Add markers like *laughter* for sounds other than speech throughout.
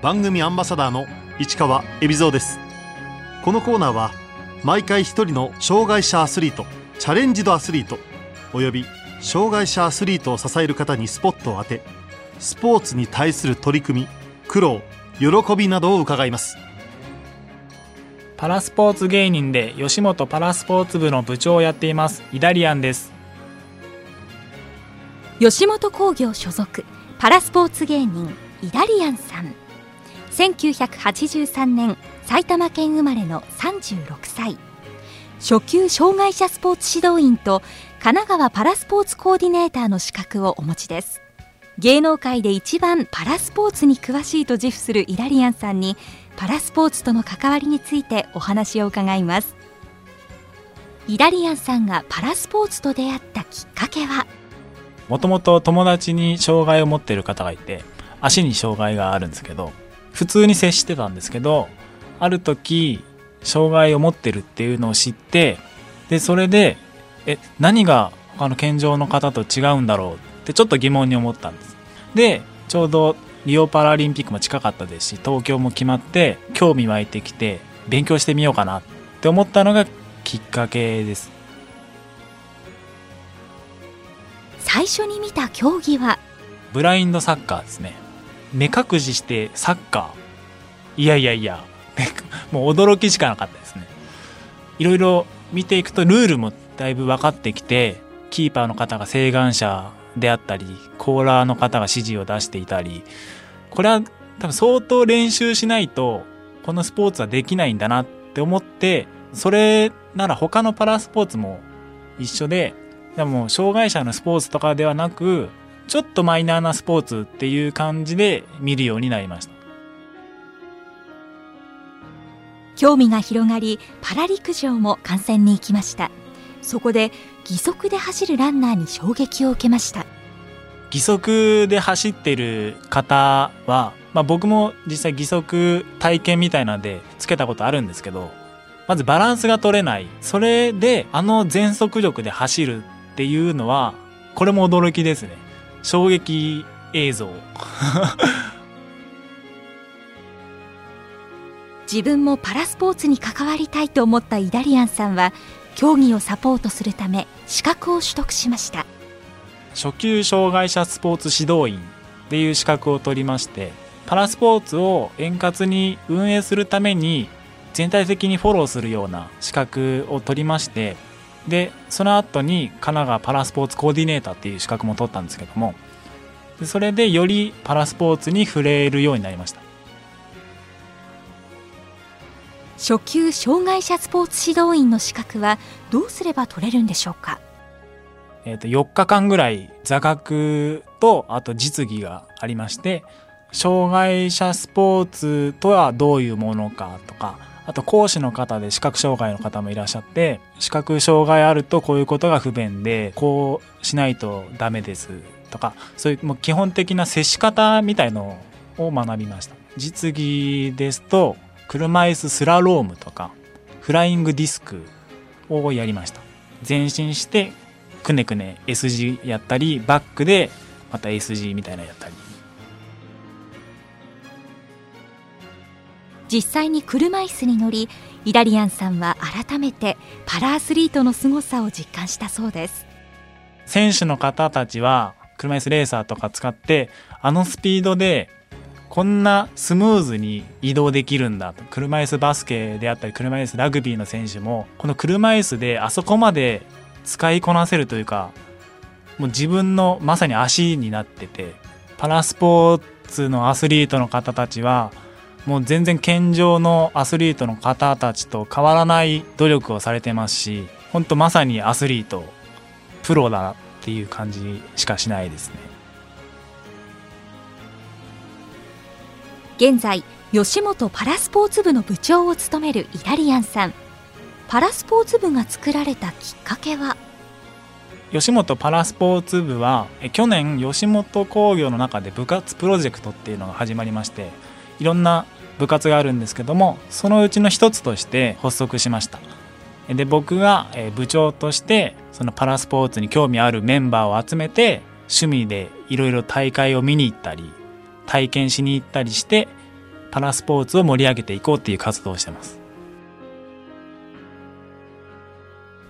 番組アンバサダーの市川恵比蔵です。このコーナーは毎回一人の障害者アスリートチャレンジドアスリートおよび障害者アスリートを支える方にスポットを当てスポーツに対する取り組み苦労喜びなどを伺います。パラスポーツ芸人で吉本パラスポーツ部の部長をやっていますイダリアンです。吉本興業所属パラスポーツ芸人イダリアンさん1983年埼玉県生まれの36歳。初級障害者スポーツ指導員と神奈川パラスポーツコーディネーターの資格をお持ちです。芸能界で一番パラスポーツに詳しいと自負するイダリアンさんにパラスポーツとの関わりについてお話を伺います。イダリアンさんがパラスポーツと出会ったきっかけは？もともと友達に障害を持っている方がいて足に障害があるんですけど普通に接してたんですけどある時障害を持ってるっていうのを知ってでそれでえ何が他の健常の方と違うんだろうってちょっと疑問に思ったんです。でちょうどリオパラリンピックも近かったですし東京も決まって興味湧いてきて勉強してみようかなって思ったのがきっかけです。最初に見た競技は？ブラインドサッカーですね目隠ししてサッカー。いやいやいや。もう驚きしかなかったですね。いろいろ見ていくとルールもだいぶ分かってきてキーパーの方が請願者であったりコーラーの方が指示を出していたりこれは多分相当練習しないとこのスポーツはできないんだなって思ってそれなら他のパラスポーツも一緒ででも障害者のスポーツとかではなくちょっとマイナーなスポーツっていう感じで見るようになりました。興味が広がりパラ陸上も観戦に行きました。そこで義足で走るランナーに衝撃を受けました。義足で走ってる方は、まあ、僕も実際義足体験みたいなのでつけたことあるんですけどまずバランスが取れない。それであの全速力で走るっていうのはこれも驚きですね衝撃映像。*laughs* 自分もパラスポーツに関わりたいと思ったイダリアンさんは競技をサポートするため資格を取得しました。初級障害者スポーツ指導員っていう資格を取りましてパラスポーツを円滑に運営するために全体的にフォローするような資格を取りましてでその後に神奈川パラスポーツコーディネーターっていう資格も取ったんですけどもでそれでよりパラスポーツに触れるようになりました。初級障害者スポーツ指導員の資格はどうすれば取れるんでしょうか？えー、と4日間ぐらい座学とあと実技がありまして障害者スポーツとはどういうものかとかあと講師の方で視覚障害の方もいらっしゃって視覚障害あるとこういうことが不便でこうしないとダメですとかそういうもう基本的な接し方みたいのを学びました。実技ですと車椅子スラロームとかフライングディスクをやりました。前進してくねくね S 字やったりバックでまた S 字みたいなやったり。実際に車椅子に乗りイダリアンさんは改めてパラアスリートの凄さを実感したそうです。選手の方たちは車椅子レーサーとか使ってあのスピードでこんなスムーズに移動できるんだと。車椅子バスケであったり車椅子ラグビーの選手もこの車椅子であそこまで使いこなせるというかもう自分のまさに足になっててパラスポーツのアスリートの方たちはもう全然健常のアスリートの方たちと変わらない努力をされてますし本当まさにアスリートプロだっていう感じしかしないですね。現在吉本パラスポーツ部の部長を務めるイダリアンさん。パラスポーツ部が作られたきっかけは？吉本パラスポーツ部は去年吉本興業の中で部活プロジェクトっていうのが始まりましていろんな部活があるんですけどもそのうちの一つとして発足しました。で僕が部長としてそのパラスポーツに興味あるメンバーを集めて趣味でいろいろ大会を見に行ったり体験しに行ったりしてパラスポーツを盛り上げていこうっていう活動をしてます。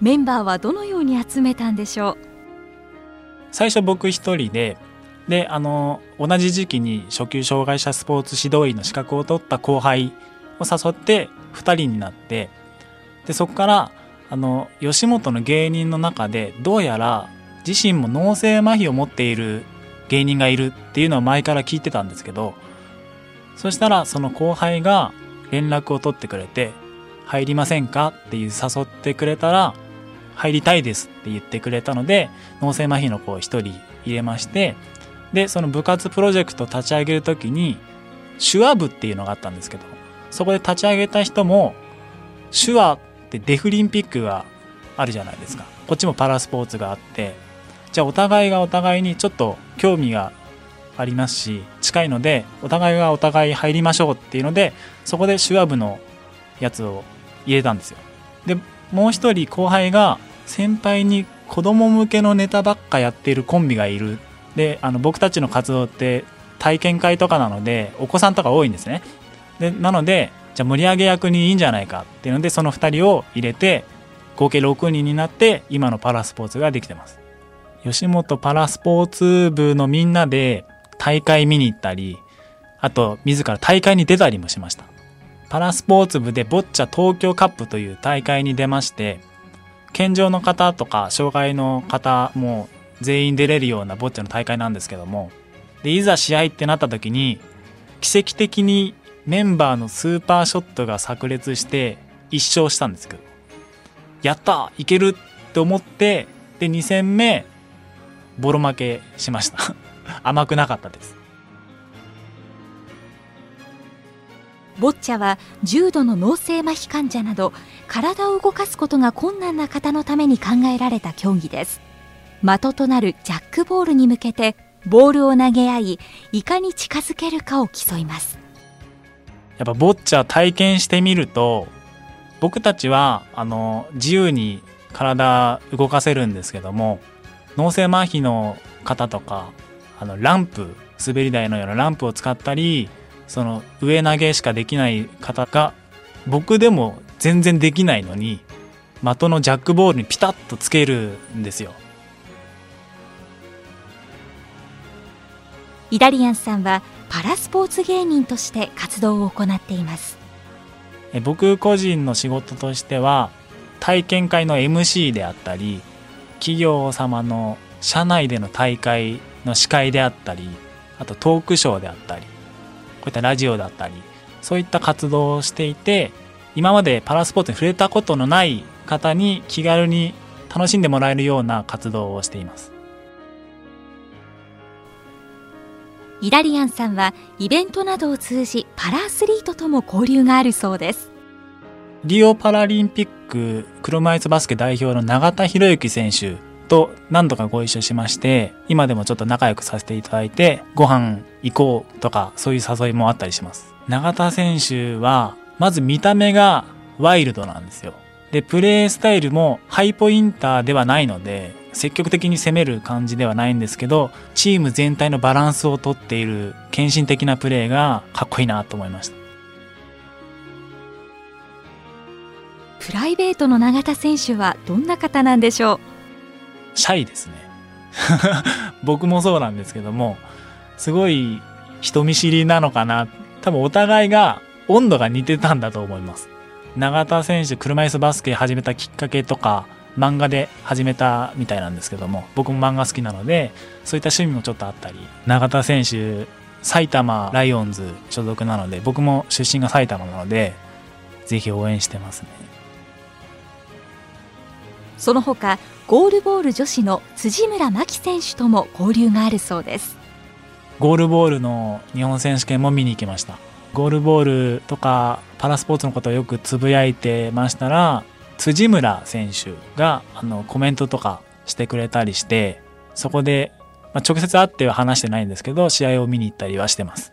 メンバーはどのように集めたんでしょう？最初僕一人でであの同じ時期に初級障害者スポーツ指導員の資格を取った後輩を誘って2人になってでそこからあの吉本の芸人の中でどうやら自身も脳性麻痺を持っている芸人がいるっていうのは前から聞いてたんですけどそしたらその後輩が連絡を取ってくれて「入りませんか?」っていう誘ってくれたら「入りたいです」って言ってくれたので脳性麻痺の子を1人入れましてでその部活プロジェクト立ち上げる時に手話部っていうのがあったんですけどそこで立ち上げた人も手話ってデフリンピックがあるじゃないですか。こっちもパラスポーツがあってじゃあお互いがお互いにちょっと興味がありますし近いのでお互いがお互い入りましょうっていうのでそこで手話部のやつを入れたんですよ。でもう一人後輩が先輩に子供向けのネタばっかやっているコンビがいるであの僕たちの活動って体験会とかなのでお子さんとか多いんですね。でなのでじゃあ盛り上げ役にいいんじゃないかっていうのでその2人を入れて合計6人になって今のパラスポーツができてます。吉本パラスポーツ部のみんなで大会見に行ったりあと自ら大会に出たりもしました。パラスポーツ部でボッチャ東京カップという大会に出まして健常の方とか障害の方も全員出れるようなボッチャの大会なんですけども。でいざ試合ってなった時に奇跡的にメンバーのスーパーショットが炸裂して1勝したんですけど。やったいけるって思ってで2戦目ボロ負けしました。*laughs* 甘くなかったです。ボッチャは重度の脳性麻痺患者など体を動かすことが困難な方のために考えられた競技です。的となるジャックボールに向けてボールを投げ合いいかに近づけるかを競いますやっぱボッチャ体験してみると僕たちはあの自由に体動かせるんですけども脳性麻痺の方とかあのランプ滑り台のようなランプを使ったりその上投げしかできない方が僕でも全然できないのに的のジャックボールにピタッとつけるんですよ。イダリアンさんはパラスポーツ芸人として活動を行っています。僕個人の仕事としては体験会の MC であったり企業様の社内での大会の司会であったりあとトークショーであったりこういったラジオだったりそういった活動をしていて今までパラスポーツに触れたことのない方に気軽に楽しんでもらえるような活動をしています。イダリアンさんはイベントなどを通じパラアスリートとも交流があるそうです。リオパラリンピック車椅子バスケ代表の永田博之選手と何度かご一緒しまして今でもちょっと仲良くさせていただいてご飯行こうとかそういう誘いもあったりします。永田選手はまず見た目がワイルドなんですよ。でプレースタイルもハイポインターではないので積極的に攻める感じではないんですけどチーム全体のバランスをとっている献身的なプレーがかっこいいなと思いました。プライベートの永田選手はどんな方なんでしょう？シャイですね。*laughs* 僕もそうなんですけどもすごい人見知りなのかな。多分お互いが温度が似てたんだと思います。永田選手車椅子バスケ始めたきっかけとか漫画で始めたみたいなんですけども僕も漫画好きなのでそういった趣味もちょっとあったり永田選手埼玉ライオンズ所属なので僕も出身が埼玉なのでぜひ応援してますね。その他ゴールボール女子の辻村真希選手とも交流があるそうです。ゴールボールの日本選手権も見に行きました。ゴールボールとかパラスポーツのことをよくつぶやいてましたら辻村選手があのコメントとかしてくれたりしてそこで、まあ、直接会っては話してないんですけど試合を見に行ったりはしてます。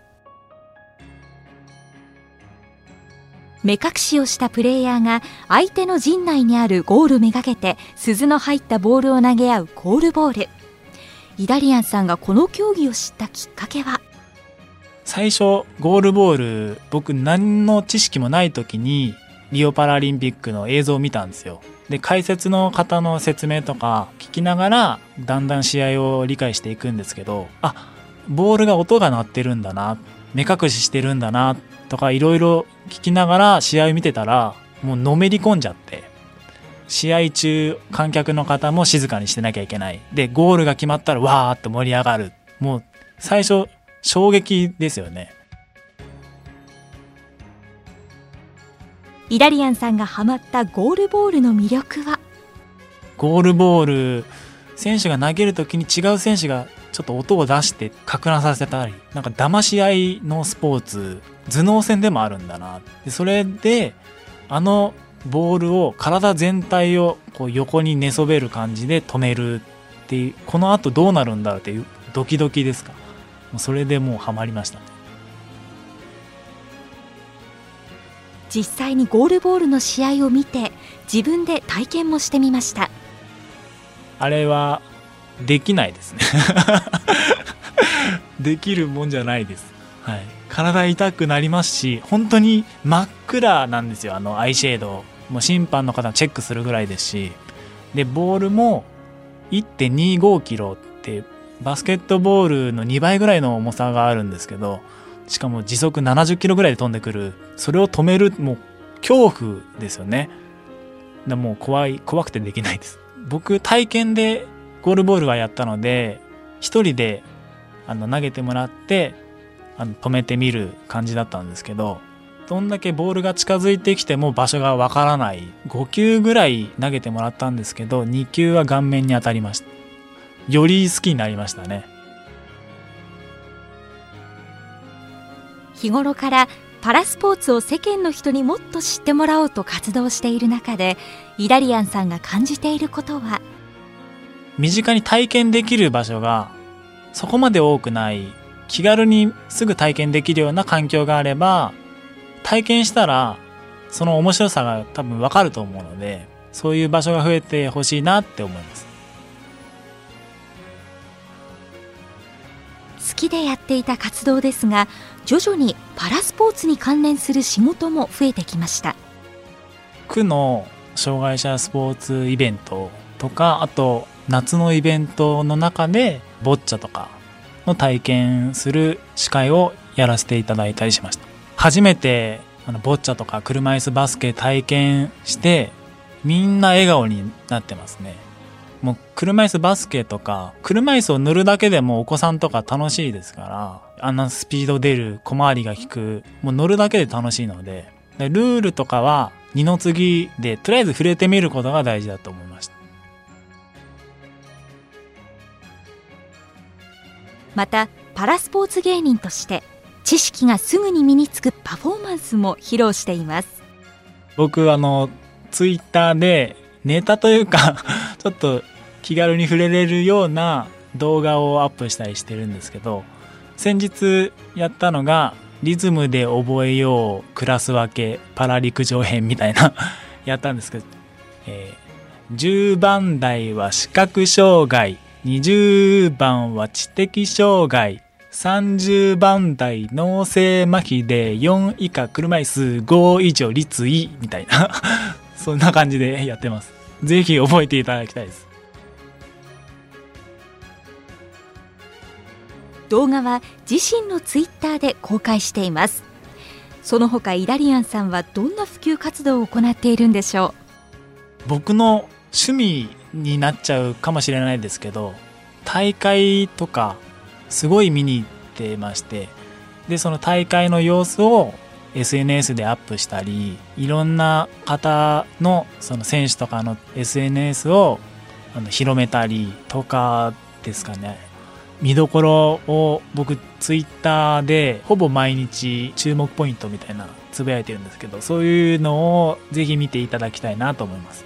目隠しをしたプレイヤーが相手の陣内にあるゴールめがけて鈴の入ったボールを投げ合うゴールボール。イダリアンさんがこの競技を知ったきっかけは？最初ゴールボール僕何の知識もない時にリオパラリンピックの映像を見たんですよ。で解説の方の説明とか聞きながらだんだん試合を理解していくんですけどあボールが音が鳴ってるんだな目隠ししてるんだなとかいろいろ聞きながら試合を見てたらもうのめり込んじゃって試合中観客の方も静かにしてなきゃいけない。でゴールが決まったらわーって盛り上がる。もう最初衝撃ですよね。イダリアンさんがハマったゴールボールの魅力は？ゴールボール選手が投げる時に違う選手がちょっと音を出してか乱させたりなんか騙し合いのスポーツ頭脳戦でもあるんだな。でそれであのボールを体全体をこう横に寝そべる感じで止めるっていうこのあとどうなるんだろうっていうドキドキですか？それでもうハマりましたね。実際にゴールボールの試合を見て自分で体験もしてみました。あれはできないですね。*laughs* できるもんじゃないです。はい。体痛くなりますし本当に真っ暗なんですよ。あのアイシェード。もう審判の方チェックするぐらいですし。でボールも1.25キロってバスケットボールの2倍ぐらいの重さがあるんですけどしかも時速70キロぐらいで飛んでくる。それを止めるもう恐怖ですよね。だもう怖い怖くてできないです。僕体験でゴールボールはやったので一人であの投げてもらってあの止めてみる感じだったんですけどどんだけボールが近づいてきても場所がわからない。5球ぐらい投げてもらったんですけど2球は顔面に当たりました。より好きになりましたね。日頃からパラスポーツを世間の人にもっと知ってもらおうと活動している中でイダリアンさんが感じていることは？身近に体験できる場所がそこまで多くない気軽にすぐ体験できるような環境があれば体験したらその面白さが多分わかると思うのでそういう場所が増えてほしいなって思います。きでやっていた活動ですが徐々にパラスポーツに関連する仕事も増えてきました。区の障害者スポーツイベントとかあと夏のイベントの中でボッチャとかの体験する司会をやらせていただいたりしました。初めてあのボッチャとか車椅子バスケ体験してみんな笑顔になってますね。もう車椅子バスケとか車椅子を塗るだけでもお子さんとか楽しいですからあんなスピード出る小回りが利くもう乗るだけで楽しいのででルールとかは二の次でとりあえず触れてみることが大事だと思いました。またパラスポーツ芸人として知識がすぐに身につくパフォーマンスも披露しています。僕あのツイッターでネタというか *laughs* ちょっと気軽に触れれるような動画をアップしたりしてるんですけど先日やったのがリズムで覚えようクラス分けパラ陸上編みたいな *laughs* やったんですけど、えー、10番台は視覚障害20番は知的障害30番台脳性麻痺で4以下車椅子5以上立位みたいな *laughs* そんな感じでやってます。ぜひ覚えていただきたいです。動画は自身のツイッターで公開しています。その他イダリアンさんはどんな普及活動を行っているんでしょう？僕の趣味になっちゃうかもしれないですけど大会とかすごい見に行ってましてでその大会の様子を SNS でアップしたりいろんな方のその選手とかの SNS をあの広めたりとかですかね。見どころを僕ツイッターでほぼ毎日注目ポイントみたいなつぶやいてるんですけどそういうのをぜひ見ていただきたいなと思います。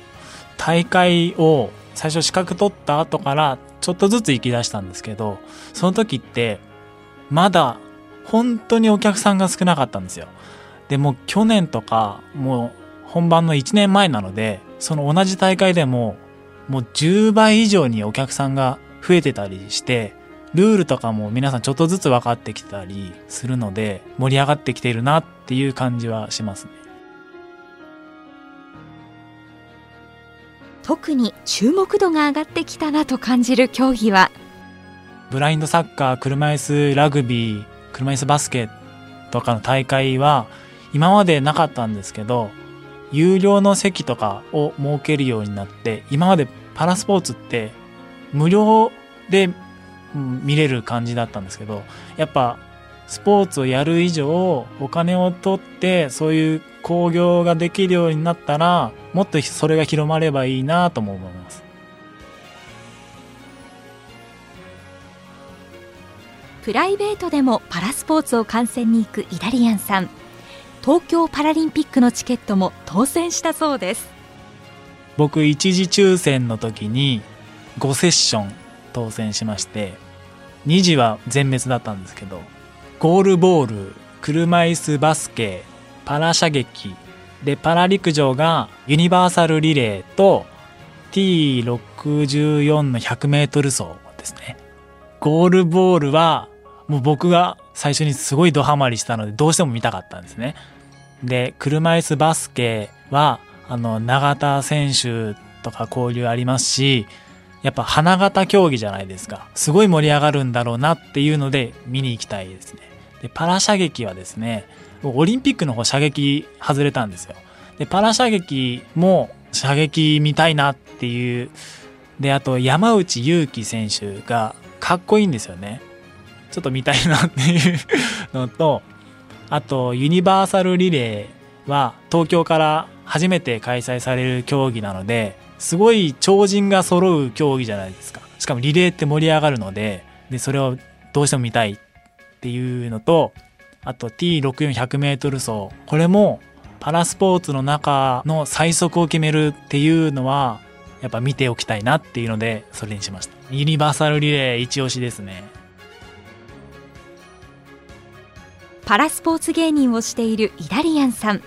大会を最初資格取った後からちょっとずつ行き出したんですけどその時ってまだ本当にお客さんが少なかったんですよ。でも去年とかもう本番の1年前なのでその同じ大会でももう10倍以上にお客さんが増えてたりしてルールとかも皆さんちょっとずつ分かってきたりするので盛り上がってきているなっていう感じはしますね。特に注目度が上がってきたなと感じる競技は？ブラインドサッカー車椅子ラグビー車椅子バスケとかの大会は今までなかったんですけど有料の席とかを設けるようになって今までパラスポーツって無料で見れる感じだったんですけどやっぱスポーツをやる以上お金を取ってそういう興行ができるようになったらもっとそれが広まればいいなとも思います。プライベートでもパラスポーツを観戦に行くイダリアンさん。東京パラリンピックのチケットも当選したそうです。僕一次抽選の時に5セッション当選しまして2次は全滅だったんですけどゴールボール車椅子バスケパラ射撃でパラ陸上がユニバーサルリレーと T64 の 100m 走ですね。ゴールボールはもう僕が最初にすごいドハマりしたのでどうしても見たかったんですね。で車椅子バスケはあの永田選手とか交流ありますしやっぱ花形競技じゃないですか。すごい盛り上がるんだろうなっていうので見に行きたいですね。で、パラ射撃はですね、オリンピックの方射撃外れたんですよ。で、パラ射撃も射撃見たいなっていう。で、あと山内優輝選手がかっこいいんですよね。ちょっと見たいなっていうのと、あとユニバーサルリレーは東京から初めて開催される競技なので、すごい超人が揃う競技じゃないですか。しかもリレーって盛り上がるので、で、それをどうしても見たいっていうのと、あと T64100m 走。これもパラスポーツの中の最速を決めるっていうのは、やっぱ見ておきたいなっていうので、それにしました。ユニバーサルリレー一押しですね。パラスポーツ芸人をしているイダリアンさん。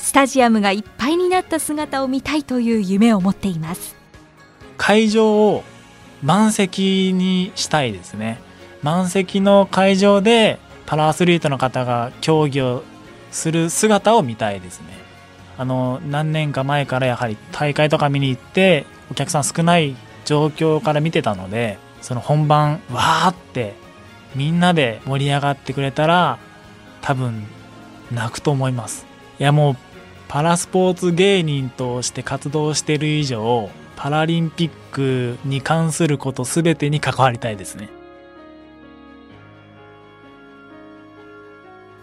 スタジアムがいっぱいになった姿を見たいという夢を持っています。会場を満席にしたいですね。満席の会場でパラアスリートの方が競技をする姿を見たいですね。あの何年か前からやはり大会とか見に行ってお客さん少ない状況から見てたのでその本番わーってみんなで盛り上がってくれたら多分泣くと思います。いやもうパラスポーツ芸人として活動している以上パラリンピックに関すること全てに関わりたいですね。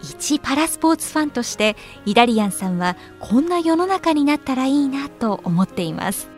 一パラスポーツファンとしてイダリアンさんはこんな世の中になったらいいなと思っています。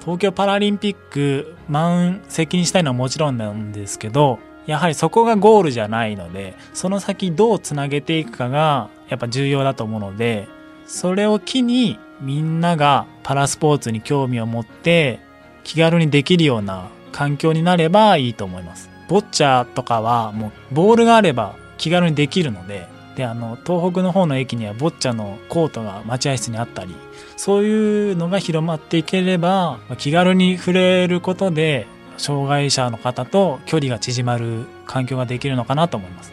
東京パラリンピック満席にしたいのはもちろんなんですけどやはりそこがゴールじゃないのでその先どうつなげていくかがやっぱ重要だと思うのでそれを機にみんながパラスポーツに興味を持って気軽にできるような環境になればいいと思います。ボッチャとかはもうボールがあれば気軽にできるので、で、あの、東北の方の駅にはボッチャのコートが待合室にあったり、そういうのが広まっていければ、気軽に触れることで、障害者の方と距離が縮まる環境ができるのかなと思います。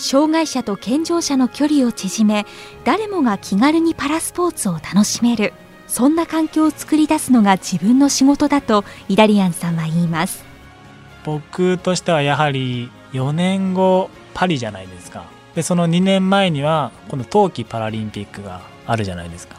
障害者と健常者の距離を縮め誰もが気軽にパラスポーツを楽しめる。そんな環境を作り出すのが自分の仕事だとイダリアンさんは言います。僕としてはやはり4年後パリじゃないですか。でその2年前にはこの冬季パラリンピックがあるじゃないですか。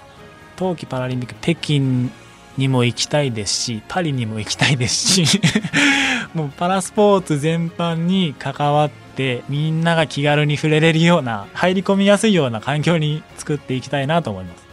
冬季パラリンピック北京にも行きたいですしパリにも行きたいですし *laughs* もうパラスポーツ全般に関わっててみんなが気軽に触れれるような入り込みやすいような環境に作っていきたいなと思います。